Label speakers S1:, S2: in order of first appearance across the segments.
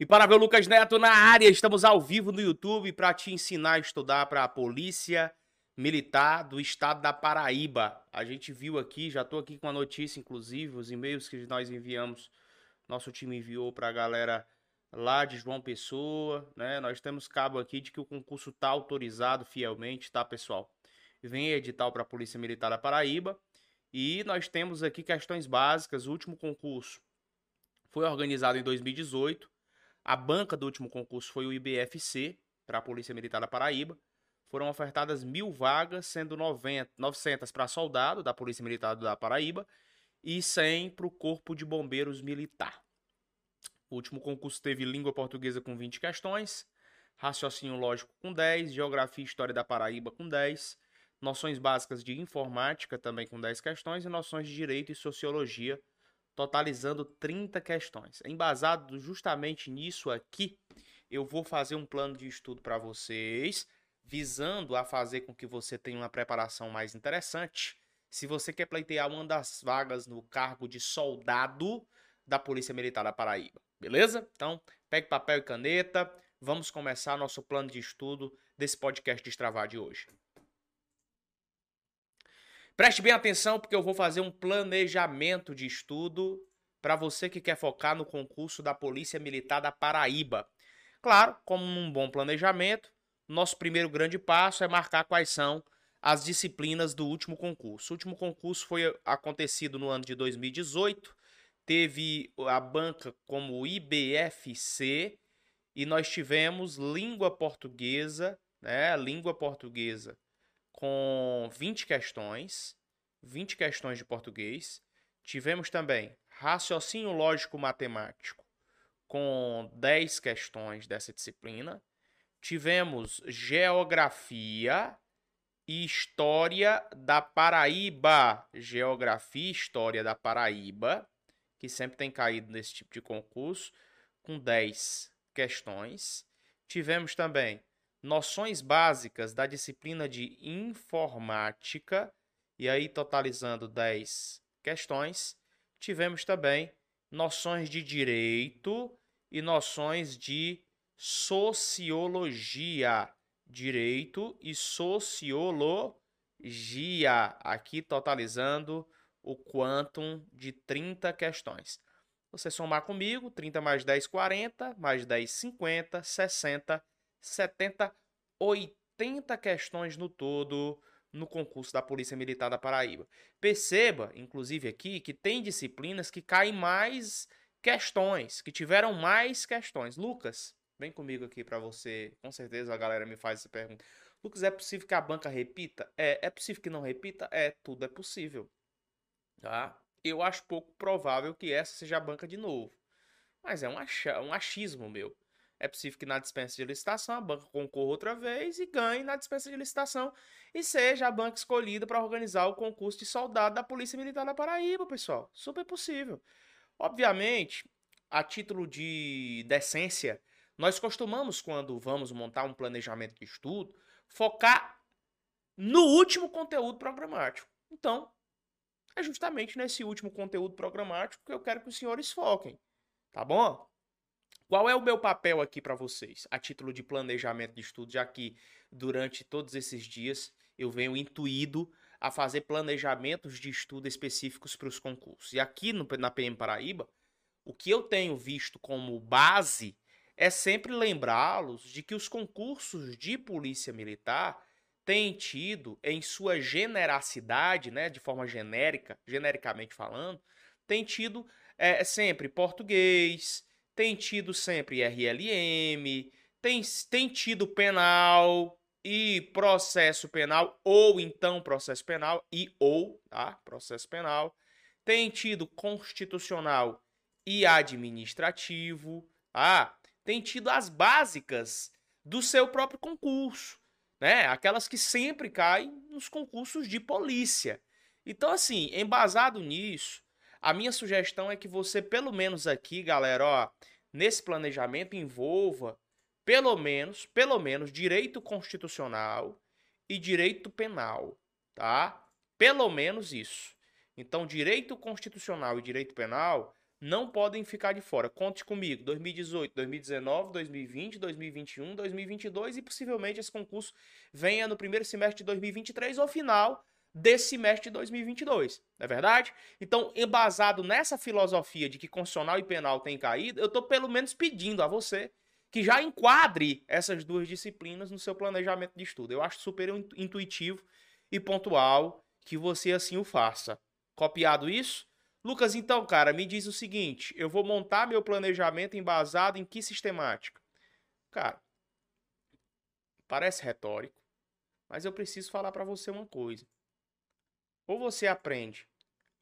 S1: E para ver o Lucas Neto na área, estamos ao vivo no YouTube para te ensinar a estudar para a Polícia Militar do Estado da Paraíba. A gente viu aqui, já estou aqui com a notícia, inclusive, os e-mails que nós enviamos, nosso time enviou para a galera lá de João Pessoa, né? Nós temos cabo aqui de que o concurso está autorizado fielmente, tá, pessoal? Vem edital para a Polícia Militar da Paraíba. E nós temos aqui questões básicas. O último concurso foi organizado em 2018 a banca do último concurso foi o IBFC, para a Polícia Militar da Paraíba. Foram ofertadas mil vagas, sendo 90, 900 para soldado da Polícia Militar da Paraíba e 100 para o Corpo de Bombeiros Militar. O último concurso teve língua portuguesa com 20 questões, raciocínio lógico com 10, geografia e história da Paraíba com 10, noções básicas de informática também com 10 questões e noções de direito e sociologia totalizando 30 questões. Embasado justamente nisso aqui, eu vou fazer um plano de estudo para vocês, visando a fazer com que você tenha uma preparação mais interessante. Se você quer pleitear uma das vagas no cargo de soldado da Polícia Militar da Paraíba, beleza? Então, pegue papel e caneta, vamos começar nosso plano de estudo desse podcast Destravar de hoje. Preste bem atenção porque eu vou fazer um planejamento de estudo para você que quer focar no concurso da Polícia Militar da Paraíba. Claro, como um bom planejamento, nosso primeiro grande passo é marcar quais são as disciplinas do último concurso. O último concurso foi acontecido no ano de 2018, teve a banca como IBFC e nós tivemos língua portuguesa, né? Língua portuguesa com 20 questões, 20 questões de português. Tivemos também raciocínio lógico matemático com 10 questões dessa disciplina. Tivemos geografia e história da Paraíba, geografia e história da Paraíba, que sempre tem caído nesse tipo de concurso, com 10 questões. Tivemos também noções básicas da disciplina de informática, e aí totalizando 10 questões. Tivemos também noções de direito e noções de sociologia. Direito e sociologia, aqui totalizando o quantum de 30 questões. Você somar comigo, 30 mais 10, 40, mais 10, 50, 60, 70, 80 questões no todo no concurso da Polícia Militar da Paraíba. Perceba, inclusive aqui, que tem disciplinas que caem mais questões, que tiveram mais questões. Lucas, vem comigo aqui para você. Com certeza a galera me faz essa pergunta. Lucas, é possível que a banca repita? É, é possível que não repita? É, tudo é possível. Tá? Eu acho pouco provável que essa seja a banca de novo. Mas é um, um achismo meu. É possível que na dispensa de licitação a banca concorra outra vez e ganhe na dispensa de licitação e seja a banca escolhida para organizar o concurso de soldado da Polícia Militar da Paraíba, pessoal. Super possível. Obviamente, a título de decência, nós costumamos, quando vamos montar um planejamento de estudo, focar no último conteúdo programático. Então, é justamente nesse último conteúdo programático que eu quero que os senhores foquem. Tá bom? Qual é o meu papel aqui para vocês? A título de planejamento de estudo, já que durante todos esses dias eu venho intuído a fazer planejamentos de estudo específicos para os concursos. E aqui no, na PM Paraíba, o que eu tenho visto como base é sempre lembrá-los de que os concursos de polícia militar têm tido, em sua generacidade, né, de forma genérica, genericamente falando, tem tido é, sempre português, tem tido sempre RLM, tem, tem tido penal e processo penal, ou então processo penal e ou, tá? Processo penal. Tem tido constitucional e administrativo, ah, tem tido as básicas do seu próprio concurso, né? Aquelas que sempre caem nos concursos de polícia. Então, assim, embasado nisso, a minha sugestão é que você, pelo menos aqui, galera, ó, nesse planejamento envolva pelo menos, pelo menos direito constitucional e direito penal, tá? Pelo menos isso. Então, direito constitucional e direito penal não podem ficar de fora. Conte comigo, 2018, 2019, 2020, 2021, 2022 e possivelmente esse concurso venha no primeiro semestre de 2023 ou final desse semestre de 2022, não é verdade? Então, embasado nessa filosofia de que constitucional e penal tem caído, eu estou pelo menos pedindo a você que já enquadre essas duas disciplinas no seu planejamento de estudo. Eu acho super intuitivo e pontual que você assim o faça. Copiado isso? Lucas, então, cara, me diz o seguinte: eu vou montar meu planejamento embasado em que sistemática? Cara, parece retórico, mas eu preciso falar para você uma coisa. Ou você aprende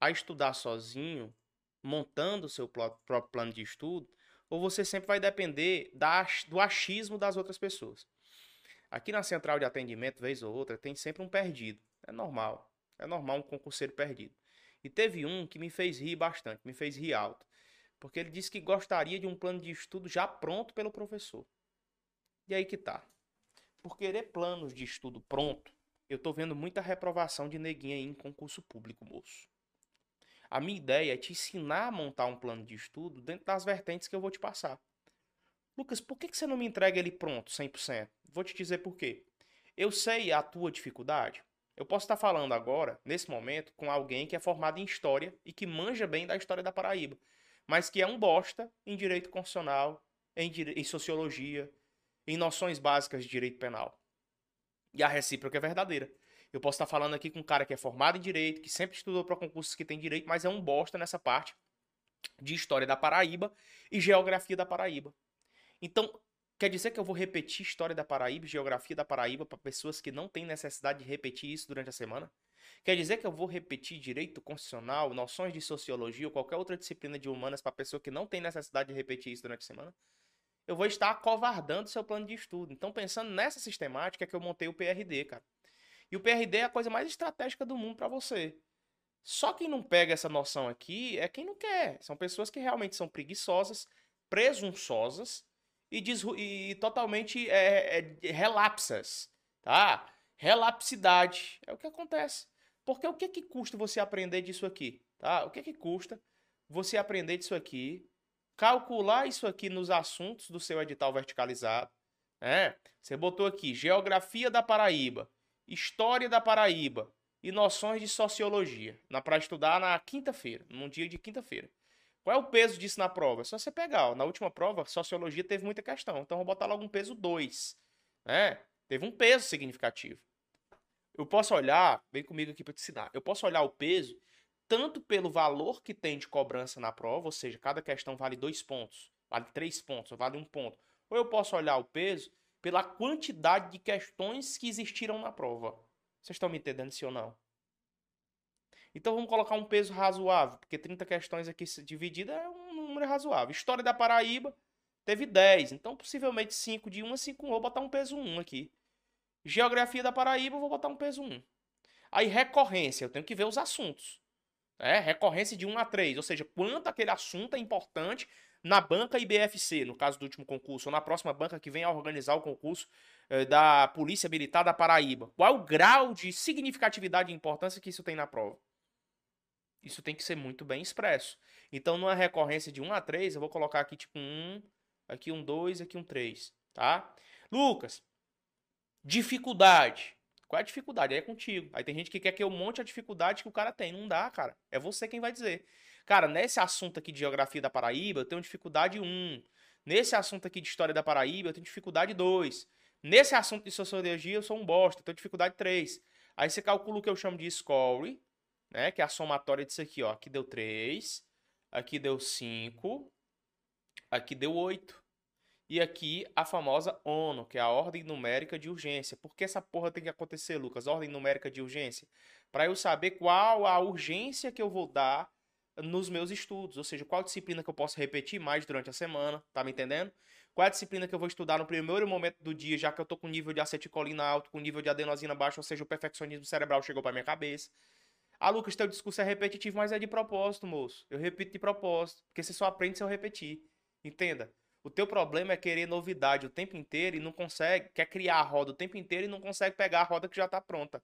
S1: a estudar sozinho, montando o seu próprio plano de estudo, ou você sempre vai depender da, do achismo das outras pessoas. Aqui na central de atendimento, vez ou outra, tem sempre um perdido. É normal. É normal um concurseiro perdido. E teve um que me fez rir bastante, me fez rir alto. Porque ele disse que gostaria de um plano de estudo já pronto pelo professor. E aí que tá. Por querer planos de estudo pronto, eu tô vendo muita reprovação de neguinha aí em concurso público, moço. A minha ideia é te ensinar a montar um plano de estudo dentro das vertentes que eu vou te passar. Lucas, por que você não me entrega ele pronto, 100%? Vou te dizer por quê. Eu sei a tua dificuldade. Eu posso estar falando agora, nesse momento, com alguém que é formado em História e que manja bem da história da Paraíba, mas que é um bosta em Direito Constitucional, em, em Sociologia, em noções básicas de Direito Penal. E a recíproca é verdadeira. Eu posso estar falando aqui com um cara que é formado em direito, que sempre estudou para concursos que tem direito, mas é um bosta nessa parte de história da Paraíba e geografia da Paraíba. Então, quer dizer que eu vou repetir história da Paraíba geografia da Paraíba para pessoas que não têm necessidade de repetir isso durante a semana? Quer dizer que eu vou repetir direito constitucional, noções de sociologia ou qualquer outra disciplina de humanas para pessoa que não tem necessidade de repetir isso durante a semana? Eu vou estar acovardando seu plano de estudo. Então, pensando nessa sistemática, é que eu montei o PRD, cara. E o PRD é a coisa mais estratégica do mundo para você. Só quem não pega essa noção aqui é quem não quer. São pessoas que realmente são preguiçosas, presunçosas e, e totalmente é, é, relapsas, tá? Relapsidade é o que acontece. Porque o que que custa você aprender disso aqui, tá? O que que custa você aprender disso aqui, calcular isso aqui nos assuntos do seu edital verticalizado, né? Você botou aqui geografia da Paraíba. História da Paraíba e noções de sociologia, para estudar na quinta-feira, num dia de quinta-feira. Qual é o peso disso na prova? É só você pegar. Ó, na última prova, sociologia teve muita questão. Então, vou botar logo um peso 2. Né? Teve um peso significativo. Eu posso olhar, vem comigo aqui para te ensinar. Eu posso olhar o peso tanto pelo valor que tem de cobrança na prova, ou seja, cada questão vale dois pontos, vale três pontos, vale um ponto. Ou eu posso olhar o peso pela quantidade de questões que existiram na prova. Vocês estão me entendendo, sim ou não? Então vamos colocar um peso razoável, porque 30 questões aqui divididas é um número razoável. História da Paraíba teve 10, então possivelmente 5 de 1 a 5, vou botar um peso 1 aqui. Geografia da Paraíba, vou botar um peso 1. Aí recorrência, eu tenho que ver os assuntos. É, recorrência de 1 a 3, ou seja, quanto aquele assunto é importante na banca IBFC, no caso do último concurso, ou na próxima banca que vem a organizar o concurso eh, da Polícia Militar da Paraíba. Qual o grau de significatividade e importância que isso tem na prova? Isso tem que ser muito bem expresso. Então, numa recorrência de 1 a 3, eu vou colocar aqui tipo 1, aqui um 2, aqui um 3, tá? Lucas, dificuldade. Qual é a dificuldade? Aí é contigo. Aí tem gente que quer que eu monte a dificuldade que o cara tem. Não dá, cara. É você quem vai dizer. Cara, nesse assunto aqui de geografia da Paraíba, eu tenho dificuldade 1. Nesse assunto aqui de história da Paraíba, eu tenho dificuldade 2. Nesse assunto de sociologia, eu sou um bosta, eu tenho dificuldade 3. Aí você calcula o que eu chamo de score, né? Que é a somatória disso aqui, ó. Aqui deu 3, aqui deu 5, aqui deu 8. E aqui a famosa ONU, que é a ordem numérica de urgência. Por que essa porra tem que acontecer, Lucas? Ordem numérica de urgência? Para eu saber qual a urgência que eu vou dar nos meus estudos, ou seja, qual disciplina que eu posso repetir mais durante a semana, tá me entendendo? Qual é a disciplina que eu vou estudar no primeiro momento do dia, já que eu tô com nível de acetilcolina alto, com nível de adenosina baixo, ou seja, o perfeccionismo cerebral chegou para minha cabeça. Ah, Lucas, teu discurso é repetitivo, mas é de propósito, moço. Eu repito de propósito, porque você só aprende se eu repetir. Entenda? O teu problema é querer novidade o tempo inteiro e não consegue, quer criar a roda o tempo inteiro e não consegue pegar a roda que já está pronta.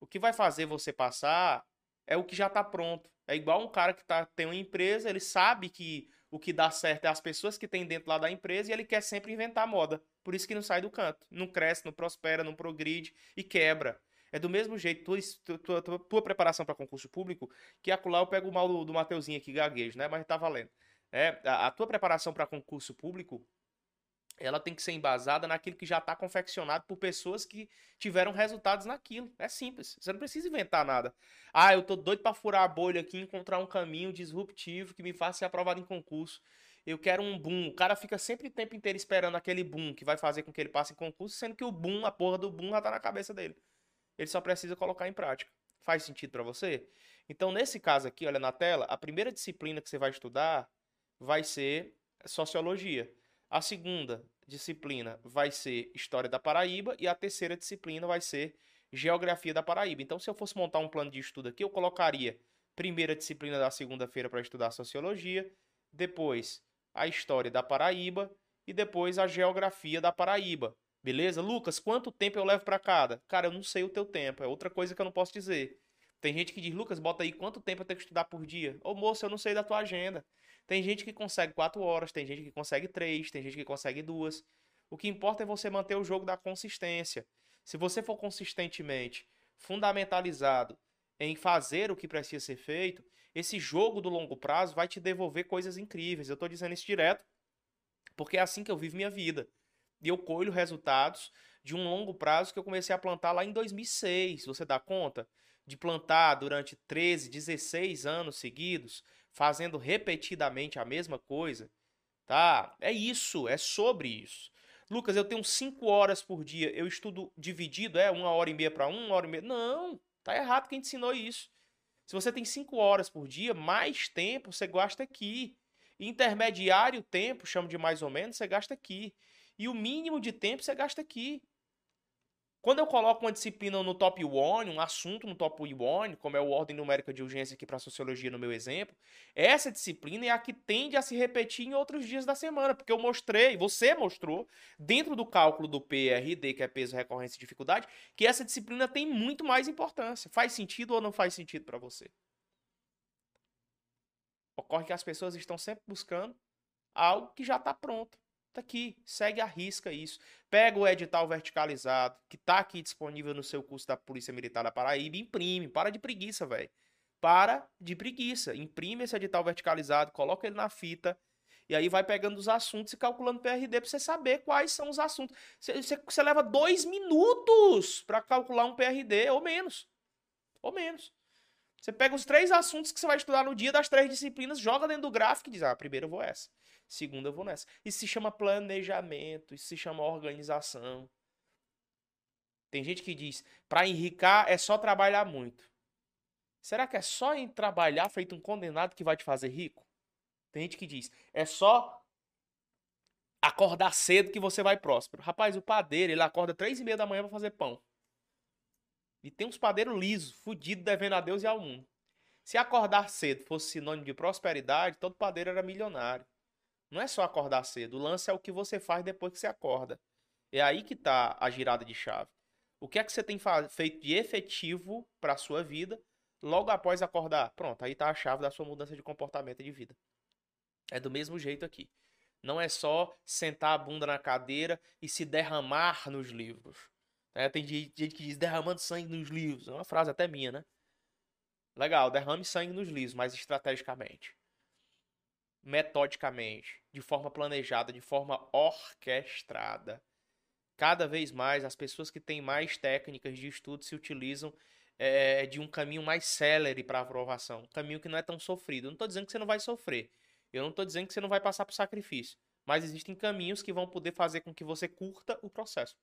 S1: O que vai fazer você passar é o que já está pronto. É igual um cara que tá, tem uma empresa, ele sabe que o que dá certo é as pessoas que tem dentro lá da empresa e ele quer sempre inventar moda. Por isso que não sai do canto. Não cresce, não prospera, não progride e quebra. É do mesmo jeito, tua, tua, tua, tua preparação para concurso público, que acolá eu pego o mal do, do Mateuzinho aqui, gaguejo, né? Mas tá valendo. É, a, a tua preparação para concurso público ela tem que ser embasada naquilo que já está confeccionado por pessoas que tiveram resultados naquilo. É simples. Você não precisa inventar nada. Ah, eu tô doido para furar a bolha aqui, encontrar um caminho disruptivo que me faça ser aprovado em concurso. Eu quero um boom. O cara fica sempre o tempo inteiro esperando aquele boom que vai fazer com que ele passe em concurso, sendo que o boom, a porra do boom já tá na cabeça dele. Ele só precisa colocar em prática. Faz sentido para você? Então, nesse caso aqui, olha na tela, a primeira disciplina que você vai estudar vai ser sociologia. A segunda disciplina vai ser História da Paraíba e a terceira disciplina vai ser Geografia da Paraíba. Então, se eu fosse montar um plano de estudo aqui, eu colocaria primeira disciplina da segunda-feira para estudar Sociologia, depois a História da Paraíba e depois a Geografia da Paraíba. Beleza? Lucas, quanto tempo eu levo para cada? Cara, eu não sei o teu tempo, é outra coisa que eu não posso dizer. Tem gente que diz, Lucas, bota aí quanto tempo eu tenho que estudar por dia. Ô moço, eu não sei da tua agenda. Tem gente que consegue quatro horas, tem gente que consegue três, tem gente que consegue duas. O que importa é você manter o jogo da consistência. Se você for consistentemente fundamentalizado em fazer o que precisa ser feito, esse jogo do longo prazo vai te devolver coisas incríveis. Eu estou dizendo isso direto, porque é assim que eu vivo minha vida. E eu colho resultados de um longo prazo que eu comecei a plantar lá em 2006. Você dá conta? De plantar durante 13, 16 anos seguidos, fazendo repetidamente a mesma coisa, tá? É isso, é sobre isso. Lucas, eu tenho cinco horas por dia, eu estudo dividido, é uma hora e meia para um, uma hora e meia. Não, tá errado quem te ensinou isso. Se você tem cinco horas por dia, mais tempo você gasta aqui. Intermediário tempo, chamo de mais ou menos, você gasta aqui. E o mínimo de tempo você gasta aqui. Quando eu coloco uma disciplina no top 1, um assunto no top 1, como é o ordem numérica de urgência aqui para sociologia no meu exemplo, essa disciplina é a que tende a se repetir em outros dias da semana, porque eu mostrei, você mostrou, dentro do cálculo do PRD, que é peso, recorrência e dificuldade, que essa disciplina tem muito mais importância. Faz sentido ou não faz sentido para você? Ocorre que as pessoas estão sempre buscando algo que já está pronto. Tá aqui, segue a risca isso. Pega o edital verticalizado, que tá aqui disponível no seu curso da Polícia Militar da Paraíba, imprime. Para de preguiça, velho. Para de preguiça. Imprime esse edital verticalizado, coloca ele na fita. E aí vai pegando os assuntos e calculando PRD para você saber quais são os assuntos. Você, você, você leva dois minutos para calcular um PRD, ou menos. Ou menos. Você pega os três assuntos que você vai estudar no dia das três disciplinas, joga dentro do gráfico e diz: ah, primeiro eu vou essa. Segunda, eu vou nessa. Isso se chama planejamento, isso se chama organização. Tem gente que diz, para enricar é só trabalhar muito. Será que é só em trabalhar feito um condenado que vai te fazer rico? Tem gente que diz, é só acordar cedo que você vai próspero. Rapaz, o padeiro, ele acorda três e meia da manhã para fazer pão. E tem uns padeiros lisos, fudidos, devendo a Deus e ao mundo. Se acordar cedo fosse sinônimo de prosperidade, todo padeiro era milionário. Não é só acordar cedo. O lance é o que você faz depois que você acorda. É aí que está a girada de chave. O que é que você tem feito de efetivo para a sua vida logo após acordar? Pronto, aí está a chave da sua mudança de comportamento e de vida. É do mesmo jeito aqui. Não é só sentar a bunda na cadeira e se derramar nos livros. É, tem gente que diz derramando sangue nos livros. É uma frase até minha, né? Legal, derrame sangue nos livros, mas estrategicamente metodicamente, de forma planejada, de forma orquestrada. Cada vez mais, as pessoas que têm mais técnicas de estudo se utilizam é, de um caminho mais célere para aprovação, um caminho que não é tão sofrido. Eu não estou dizendo que você não vai sofrer, eu não estou dizendo que você não vai passar por sacrifício, mas existem caminhos que vão poder fazer com que você curta o processo.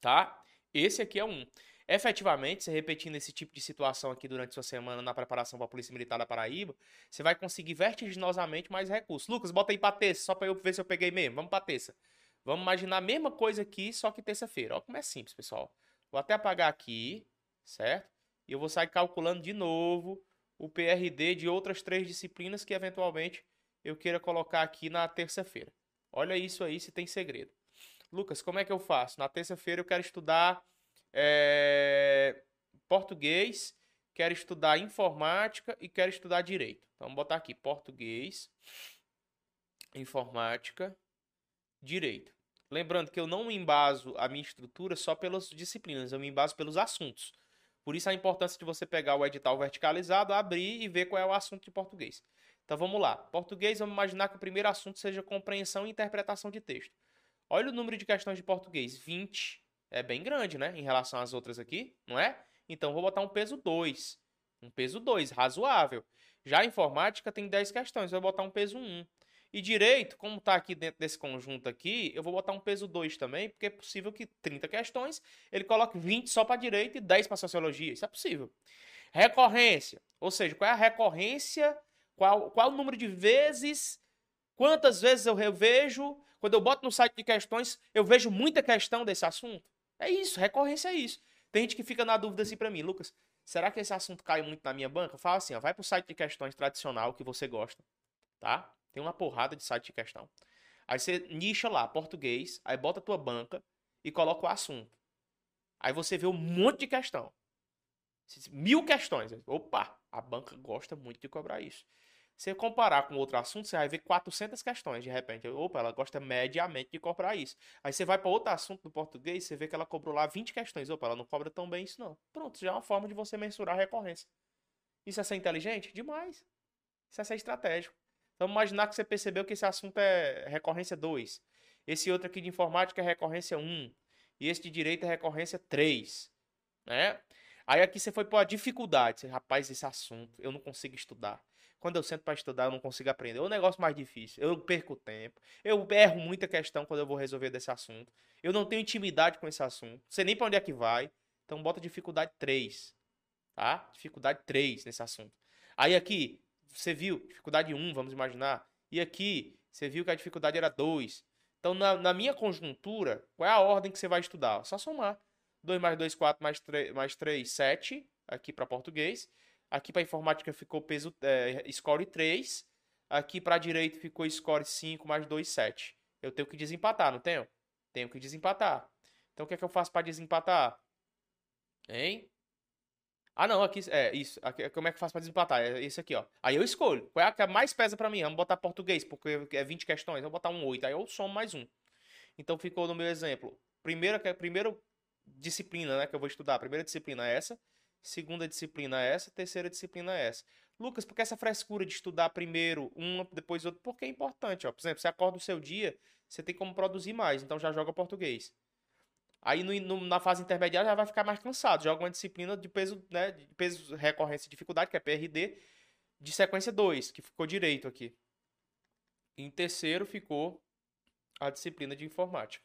S1: Tá? Esse aqui é um efetivamente, você repetindo esse tipo de situação aqui durante sua semana na preparação para a Polícia Militar da Paraíba, você vai conseguir vertiginosamente mais recursos. Lucas, bota aí para terça, só para eu ver se eu peguei mesmo. Vamos para terça. Vamos imaginar a mesma coisa aqui, só que terça-feira. Olha como é simples, pessoal. Vou até apagar aqui, certo? E eu vou sair calculando de novo o PRD de outras três disciplinas que eventualmente eu queira colocar aqui na terça-feira. Olha isso aí se tem segredo. Lucas, como é que eu faço? Na terça-feira eu quero estudar é, português quero estudar informática e quero estudar direito. Então, vamos botar aqui português, informática, direito. Lembrando que eu não me embaso a minha estrutura só pelas disciplinas, eu me embaso pelos assuntos. Por isso a importância de você pegar o edital verticalizado, abrir e ver qual é o assunto de português. Então vamos lá. Português, vamos imaginar que o primeiro assunto seja compreensão e interpretação de texto. Olha o número de questões de português, 20. É bem grande, né? Em relação às outras aqui, não é? Então vou botar um peso 2. Um peso 2, razoável. Já a informática tem 10 questões, vou botar um peso 1. E direito, como está aqui dentro desse conjunto aqui, eu vou botar um peso 2 também, porque é possível que 30 questões, ele coloque 20 só para direito e 10 para sociologia. Isso é possível. Recorrência, ou seja, qual é a recorrência, qual, qual o número de vezes, quantas vezes eu revejo, quando eu boto no site de questões, eu vejo muita questão desse assunto. É isso, recorrência é isso. Tem gente que fica na dúvida assim para mim, Lucas, será que esse assunto cai muito na minha banca? Fala assim, ó, vai pro site de questões tradicional que você gosta, tá? Tem uma porrada de site de questão. Aí você nicha lá, português, aí bota a tua banca e coloca o assunto. Aí você vê um monte de questão. Mil questões. Opa, a banca gosta muito de cobrar isso. Se comparar com outro assunto, você vai ver 400 questões de repente. Opa, ela gosta mediamente de cobrar isso. Aí você vai para outro assunto do português, você vê que ela cobrou lá 20 questões. Opa, ela não cobra tão bem isso não. Pronto, já é uma forma de você mensurar a recorrência. Isso é ser inteligente? Demais. Isso é ser estratégico. Vamos imaginar que você percebeu que esse assunto é recorrência 2. Esse outro aqui de informática é recorrência 1. E esse de direito é recorrência 3. Né? Aí aqui você foi para a dificuldade. Você, Rapaz, esse assunto eu não consigo estudar. Quando eu sento para estudar, eu não consigo aprender. É um negócio mais difícil. Eu perco tempo. Eu erro muita questão quando eu vou resolver desse assunto. Eu não tenho intimidade com esse assunto. Não sei nem para onde é que vai. Então bota dificuldade 3. Tá? Dificuldade 3 nesse assunto. Aí aqui, você viu, dificuldade 1, vamos imaginar. E aqui, você viu que a dificuldade era 2. Então, na, na, minha conjuntura, qual é a ordem que você vai estudar? Só somar. 2 mais 2, 4 mais 3, mais 3 7. Aqui para português. Aqui para informática ficou peso é, score 3. Aqui para direito ficou score 5 mais 2, 7. Eu tenho que desempatar, não tenho? Tenho que desempatar. Então, o que é que eu faço para desempatar? Hein? Ah, não, aqui é isso. Aqui, como é que faz para desempatar? É isso aqui, ó. Aí eu escolho. Qual é a que mais pesa para mim? Vamos botar português, porque é 20 questões. Vou botar um 8. Aí eu somo mais um. Então ficou no meu exemplo. Primeira, primeira disciplina, né, que eu vou estudar. Primeira disciplina é essa. Segunda disciplina é essa. Terceira disciplina é essa. Lucas, por que essa frescura de estudar primeiro uma, depois outra? Porque é importante, ó. Por exemplo, você acorda o seu dia, você tem como produzir mais. Então já joga português. Aí no, no, na fase intermediária já vai ficar mais cansado. Joga uma disciplina de peso, né, de peso recorrência e dificuldade, que é PRD, de sequência 2, que ficou direito aqui. Em terceiro ficou a disciplina de informática.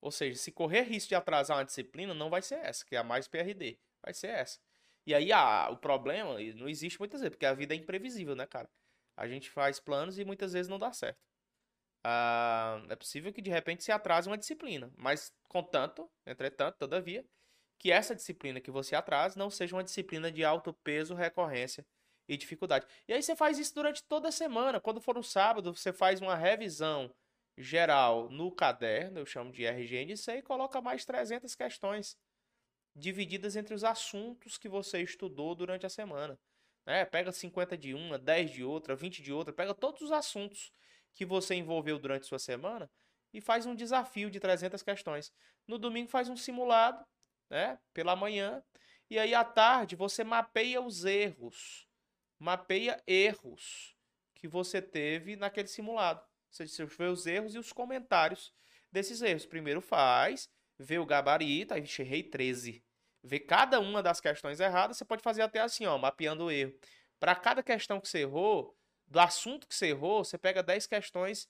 S1: Ou seja, se correr risco de atrasar uma disciplina, não vai ser essa, que é a mais PRD. Vai ser essa. E aí ah, o problema não existe muitas vezes, porque a vida é imprevisível, né, cara? A gente faz planos e muitas vezes não dá certo. Ah, é possível que de repente se atrase uma disciplina, mas contanto, entretanto, todavia, que essa disciplina que você atrase não seja uma disciplina de alto peso, recorrência e dificuldade. E aí você faz isso durante toda a semana. Quando for no sábado, você faz uma revisão geral no caderno, eu chamo de RGNC, e coloca mais 300 questões divididas entre os assuntos que você estudou durante a semana. Né? Pega 50 de uma, 10 de outra, 20 de outra, pega todos os assuntos que você envolveu durante sua semana e faz um desafio de 300 questões. No domingo faz um simulado, né, pela manhã, e aí à tarde você mapeia os erros. Mapeia erros que você teve naquele simulado. Você vê os erros e os comentários desses erros. Primeiro faz, vê o gabarito, aí errei 13. Vê cada uma das questões erradas, você pode fazer até assim, ó, mapeando o erro. Para cada questão que você errou, do assunto que você errou, você pega 10 questões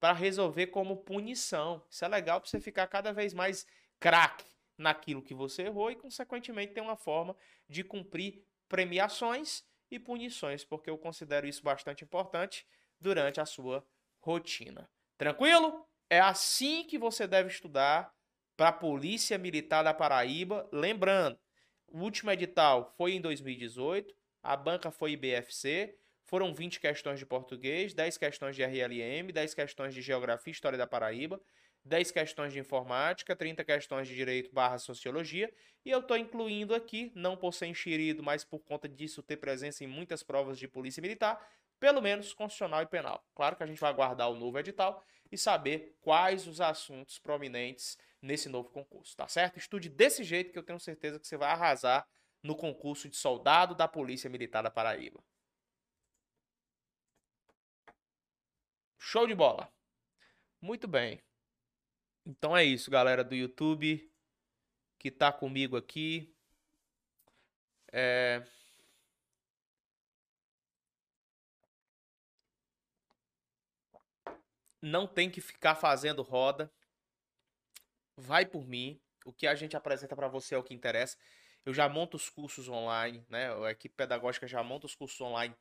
S1: para resolver como punição. Isso é legal para você ficar cada vez mais craque naquilo que você errou e, consequentemente, ter uma forma de cumprir premiações e punições, porque eu considero isso bastante importante durante a sua rotina. Tranquilo? É assim que você deve estudar para a Polícia Militar da Paraíba. Lembrando, o último edital foi em 2018, a banca foi IBFC, Foram 20 questões de português, 10 questões de RLM, 10 questões de geografia e história da Paraíba, 10 questões de informática, 30 questões de direito barra sociologia, e eu estou incluindo aqui, não por ser enxerido, mas por conta disso ter presença em muitas provas de polícia militar, pelo menos constitucional e penal. Claro que a gente vai aguardar o novo edital e saber quais os assuntos prominentes nesse novo concurso, tá certo? Estude desse jeito que eu tenho certeza que você vai arrasar no concurso de soldado da Polícia Militar da Paraíba. Show de bola. Muito bem. Então é isso, galera do YouTube que tá comigo aqui. É... Não tem que ficar fazendo roda. Vai por mim. O que a gente apresenta para você é o que interessa. Eu já monto os cursos online, né? A equipe pedagógica já monta os cursos online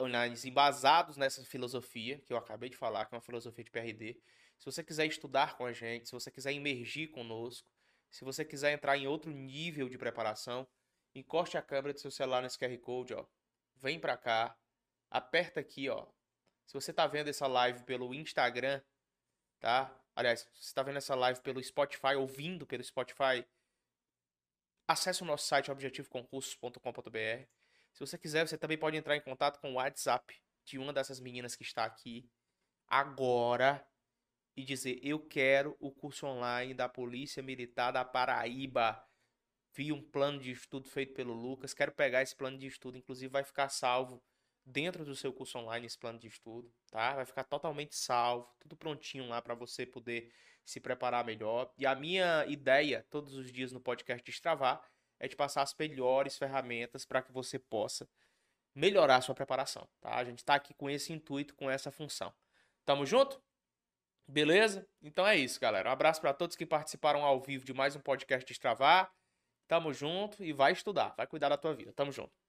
S1: online embasados nessa filosofia que eu acabei de falar, que é uma filosofia de PRD. Se você quiser estudar com a gente, se você quiser emergir conosco, se você quiser entrar em outro nível de preparação, encoste a câmera do seu celular nesse QR Code, ó. Vem para cá, aperta aqui, ó. Se você tá vendo essa live pelo Instagram, tá? Aliás, você tá vendo essa live pelo Spotify, ouvindo pelo Spotify, acesse o nosso site objetivoconcursos.com.br. Se você quiser, você também pode entrar em contato com o WhatsApp de uma dessas meninas que está aqui agora e dizer: Eu quero o curso online da Polícia Militar da Paraíba. Vi um plano de estudo feito pelo Lucas, quero pegar esse plano de estudo, inclusive vai ficar salvo dentro do seu curso online esse plano de estudo, tá? Vai ficar totalmente salvo, tudo prontinho lá para você poder se preparar melhor. E a minha ideia todos os dias no podcast Destravar é te passar as melhores ferramentas para que você possa melhorar a sua preparação, tá? A gente está aqui com esse intuito, com essa função. Tamo junto? Beleza? Então é isso, galera. Um abraço para todos que participaram ao vivo de mais um podcast Destravar. Tamo junto e vai estudar, vai cuidar da tua vida. Tamo junto.